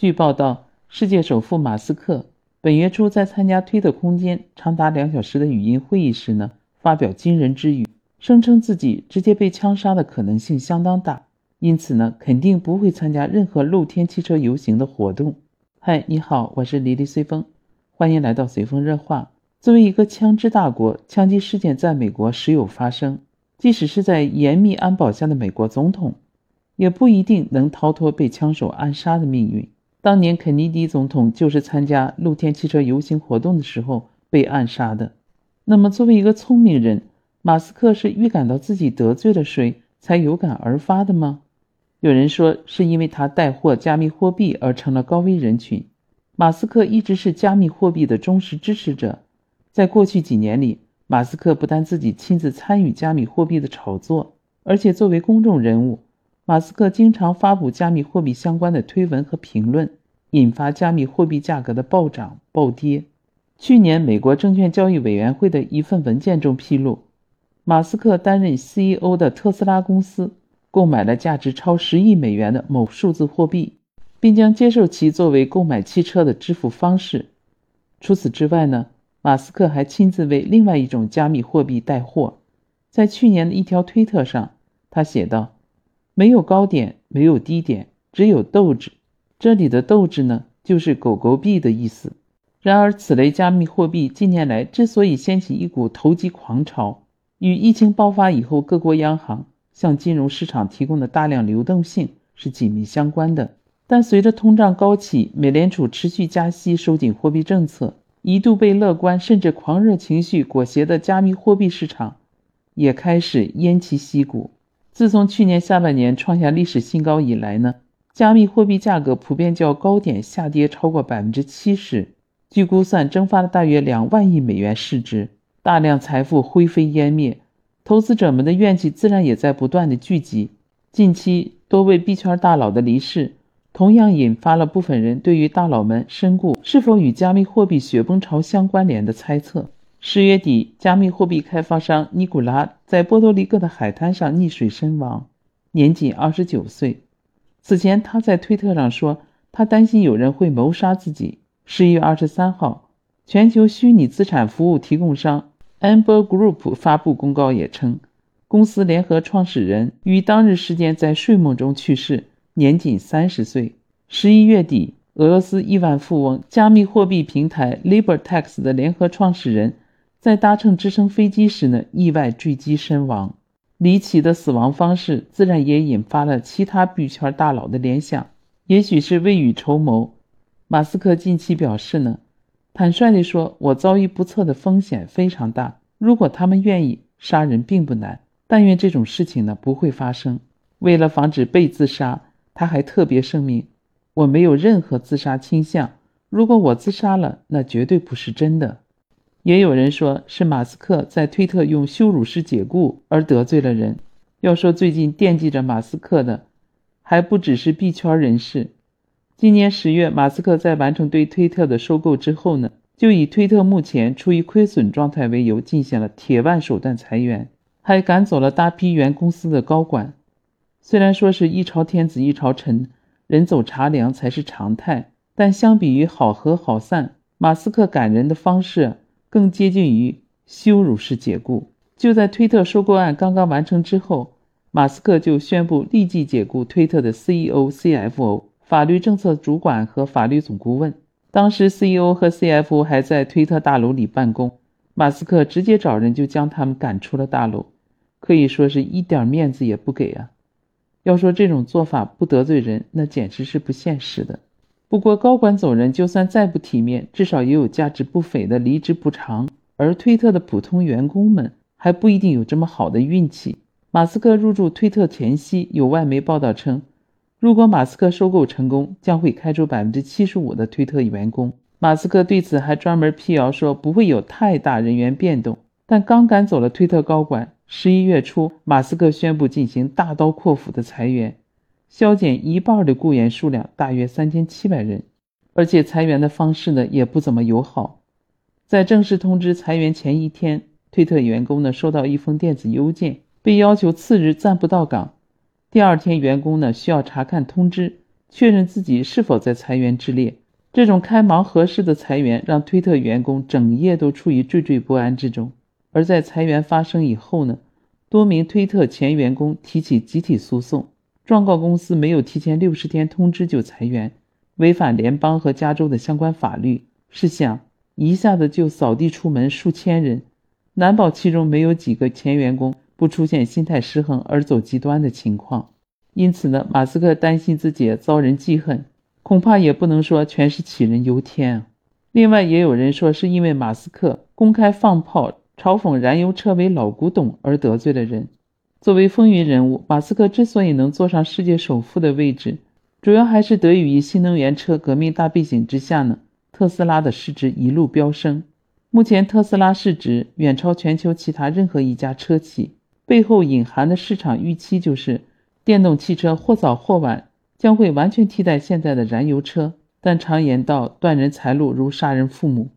据报道，世界首富马斯克本月初在参加推特空间长达两小时的语音会议时呢，发表惊人之语，声称自己直接被枪杀的可能性相当大，因此呢，肯定不会参加任何露天汽车游行的活动。嗨，你好，我是黎黎随风，欢迎来到随风热话。作为一个枪支大国，枪击事件在美国时有发生，即使是在严密安保下的美国总统，也不一定能逃脱被枪手暗杀的命运。当年肯尼迪总统就是参加露天汽车游行活动的时候被暗杀的。那么，作为一个聪明人，马斯克是预感到自己得罪了谁才有感而发的吗？有人说，是因为他带货加密货币而成了高危人群。马斯克一直是加密货币的忠实支持者，在过去几年里，马斯克不但自己亲自参与加密货币的炒作，而且作为公众人物，马斯克经常发布加密货币相关的推文和评论，引发加密货币价格的暴涨暴跌。去年，美国证券交易委员会的一份文件中披露，马斯克担任 CEO 的特斯拉公司。购买了价值超十亿美元的某数字货币，并将接受其作为购买汽车的支付方式。除此之外呢，马斯克还亲自为另外一种加密货币带货。在去年的一条推特上，他写道：“没有高点，没有低点，只有斗志。”这里的斗志呢，就是狗狗币的意思。然而，此类加密货币近年来之所以掀起一股投机狂潮，与疫情爆发以后各国央行。向金融市场提供的大量流动性是紧密相关的，但随着通胀高企，美联储持续加息、收紧货币政策，一度被乐观甚至狂热情绪裹挟的加密货币市场也开始偃旗息鼓。自从去年下半年创下历史新高以来呢，加密货币价格普遍较高点下跌超过百分之七十，据估算蒸发了大约两万亿美元市值，大量财富灰飞烟灭。投资者们的怨气自然也在不断的聚集。近期多位币圈大佬的离世，同样引发了部分人对于大佬们身故是否与加密货币雪崩潮相关联的猜测。十月底，加密货币开发商尼古拉在波多黎各的海滩上溺水身亡，年仅二十九岁。此前，他在推特上说，他担心有人会谋杀自己。十一月二十三号，全球虚拟资产服务提供商。Amber Group 发布公告也称，公司联合创始人于当日时间在睡梦中去世，年仅三十岁。十一月底，俄罗斯亿万富翁、加密货币平台 LiberTax 的联合创始人，在搭乘直升飞机时呢，意外坠机身亡。离奇的死亡方式自然也引发了其他币圈大佬的联想，也许是未雨绸缪。马斯克近期表示呢。坦率地说，我遭遇不测的风险非常大。如果他们愿意杀人，并不难。但愿这种事情呢不会发生。为了防止被自杀，他还特别声明：我没有任何自杀倾向。如果我自杀了，那绝对不是真的。也有人说是马斯克在推特用羞辱式解雇而得罪了人。要说最近惦记着马斯克的，还不只是币圈人士。今年十月，马斯克在完成对推特的收购之后呢，就以推特目前处于亏损状态为由，进行了铁腕手段裁员，还赶走了大批原公司的高管。虽然说是一朝天子一朝臣，人走茶凉才是常态，但相比于好合好散，马斯克感人的方式更接近于羞辱式解雇。就在推特收购案刚刚完成之后，马斯克就宣布立即解雇推特的 CEO、CFO。法律政策主管和法律总顾问，当时 CEO 和 CFO 还在推特大楼里办公，马斯克直接找人就将他们赶出了大楼，可以说是一点面子也不给啊！要说这种做法不得罪人，那简直是不现实的。不过高管走人，就算再不体面，至少也有价值不菲的离职补偿，而推特的普通员工们还不一定有这么好的运气。马斯克入驻推特前夕，有外媒报道称。如果马斯克收购成功，将会开除百分之七十五的推特员工。马斯克对此还专门辟谣说不会有太大人员变动。但刚赶走了推特高管，十一月初，马斯克宣布进行大刀阔斧的裁员，削减一半的雇员数量，大约三千七百人。而且裁员的方式呢也不怎么友好。在正式通知裁员前一天，推特员工呢收到一封电子邮件，被要求次日暂不到岗。第二天，员工呢需要查看通知，确认自己是否在裁员之列。这种开盲盒式的裁员让推特员工整夜都处于惴惴不安之中。而在裁员发生以后呢，多名推特前员工提起集体诉讼，状告公司没有提前六十天通知就裁员，违反联邦和加州的相关法律。试想，一下子就扫地出门数千人，难保其中没有几个前员工不出现心态失衡而走极端的情况。因此呢，马斯克担心自己遭人记恨。恐怕也不能说全是杞人忧天啊。另外，也有人说是因为马斯克公开放炮嘲讽燃油车为老古董而得罪了人。作为风云人物，马斯克之所以能坐上世界首富的位置，主要还是得益于新能源车革命大背景之下呢。特斯拉的市值一路飙升，目前特斯拉市值远超全球其他任何一家车企。背后隐含的市场预期就是，电动汽车或早或晚。将会完全替代现在的燃油车，但常言道，断人财路如杀人父母。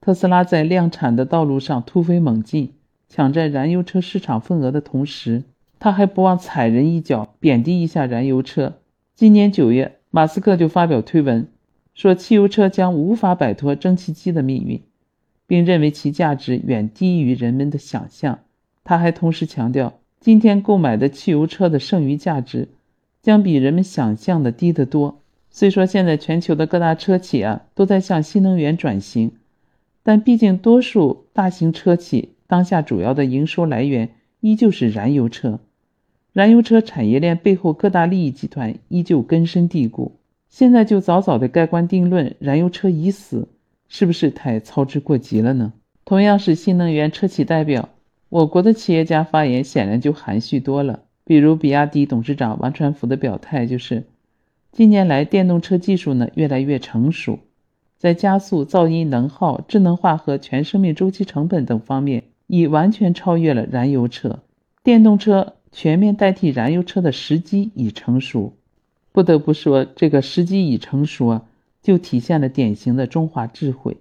特斯拉在量产的道路上突飞猛进，抢占燃油车市场份额的同时，他还不忘踩人一脚，贬低一下燃油车。今年九月，马斯克就发表推文，说汽油车将无法摆脱蒸汽机的命运，并认为其价值远低于人们的想象。他还同时强调，今天购买的汽油车的剩余价值。将比人们想象的低得多。虽说现在全球的各大车企啊都在向新能源转型，但毕竟多数大型车企当下主要的营收来源依旧是燃油车。燃油车产业链背后各大利益集团依旧根深蒂固。现在就早早的盖棺定论燃油车已死，是不是太操之过急了呢？同样是新能源车企代表，我国的企业家发言显然就含蓄多了。比如，比亚迪董事长王传福的表态就是，近年来电动车技术呢越来越成熟，在加速、噪音、能耗、智能化和全生命周期成本等方面，已完全超越了燃油车。电动车全面代替燃油车的时机已成熟。不得不说，这个时机已成熟啊，就体现了典型的中华智慧。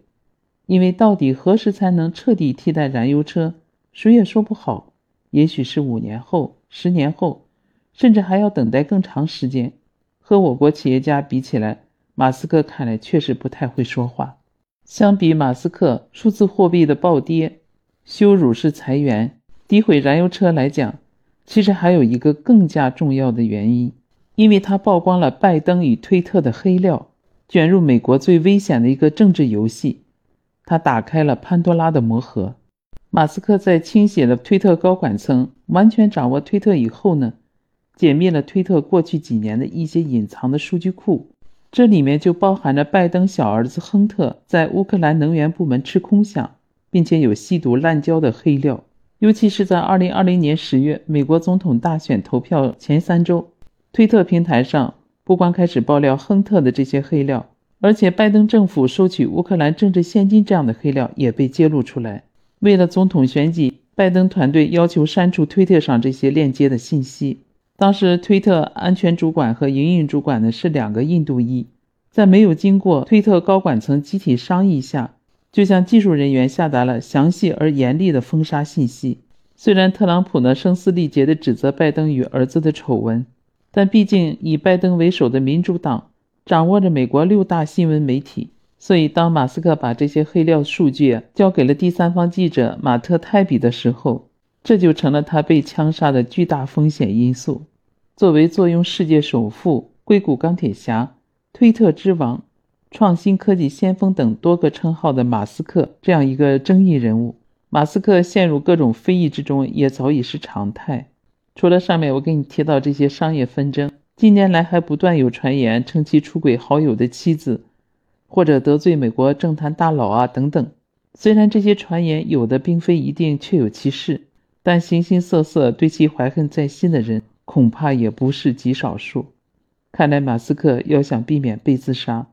因为到底何时才能彻底替代燃油车，谁也说不好。也许是五年后。十年后，甚至还要等待更长时间。和我国企业家比起来，马斯克看来确实不太会说话。相比马斯克数字货币的暴跌、羞辱式裁员、诋毁燃油车来讲，其实还有一个更加重要的原因，因为它曝光了拜登与推特的黑料，卷入美国最危险的一个政治游戏。他打开了潘多拉的魔盒。马斯克在清洗了推特高管层，完全掌握推特以后呢，解密了推特过去几年的一些隐藏的数据库，这里面就包含着拜登小儿子亨特在乌克兰能源部门吃空饷，并且有吸毒滥交的黑料。尤其是在2020年10月美国总统大选投票前三周，推特平台上不光开始爆料亨特的这些黑料，而且拜登政府收取乌克兰政治现金这样的黑料也被揭露出来。为了总统选举，拜登团队要求删除推特上这些链接的信息。当时，推特安全主管和营运主管呢是两个印度裔，在没有经过推特高管层集体商议下，就向技术人员下达了详细而严厉的封杀信息。虽然特朗普呢声嘶力竭地指责拜登与儿子的丑闻，但毕竟以拜登为首的民主党掌握着美国六大新闻媒体。所以，当马斯克把这些黑料数据交给了第三方记者马特泰比的时候，这就成了他被枪杀的巨大风险因素。作为坐拥世界首富、硅谷钢铁侠、推特之王、创新科技先锋等多个称号的马斯克这样一个争议人物，马斯克陷入各种非议之中也早已是常态。除了上面我给你提到这些商业纷争，近年来还不断有传言称其出轨好友的妻子。或者得罪美国政坛大佬啊等等，虽然这些传言有的并非一定确有其事，但形形色色对其怀恨在心的人恐怕也不是极少数。看来马斯克要想避免被自杀，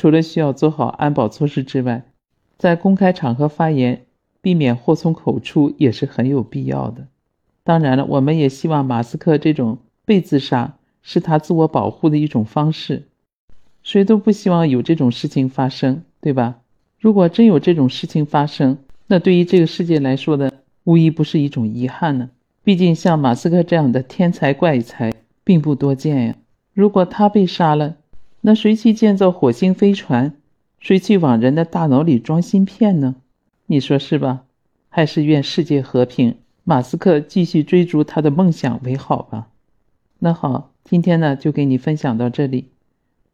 除了需要做好安保措施之外，在公开场合发言，避免祸从口出也是很有必要的。当然了，我们也希望马斯克这种被自杀是他自我保护的一种方式。谁都不希望有这种事情发生，对吧？如果真有这种事情发生，那对于这个世界来说的，无疑不是一种遗憾呢。毕竟像马斯克这样的天才怪才并不多见呀。如果他被杀了，那谁去建造火星飞船？谁去往人的大脑里装芯片呢？你说是吧？还是愿世界和平，马斯克继续追逐他的梦想为好吧？那好，今天呢就给你分享到这里。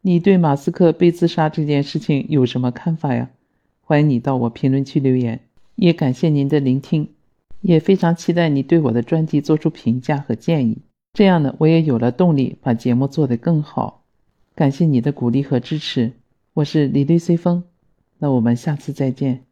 你对马斯克被自杀这件事情有什么看法呀？欢迎你到我评论区留言。也感谢您的聆听，也非常期待你对我的专辑做出评价和建议。这样呢，我也有了动力把节目做得更好。感谢你的鼓励和支持。我是李律随风，那我们下次再见。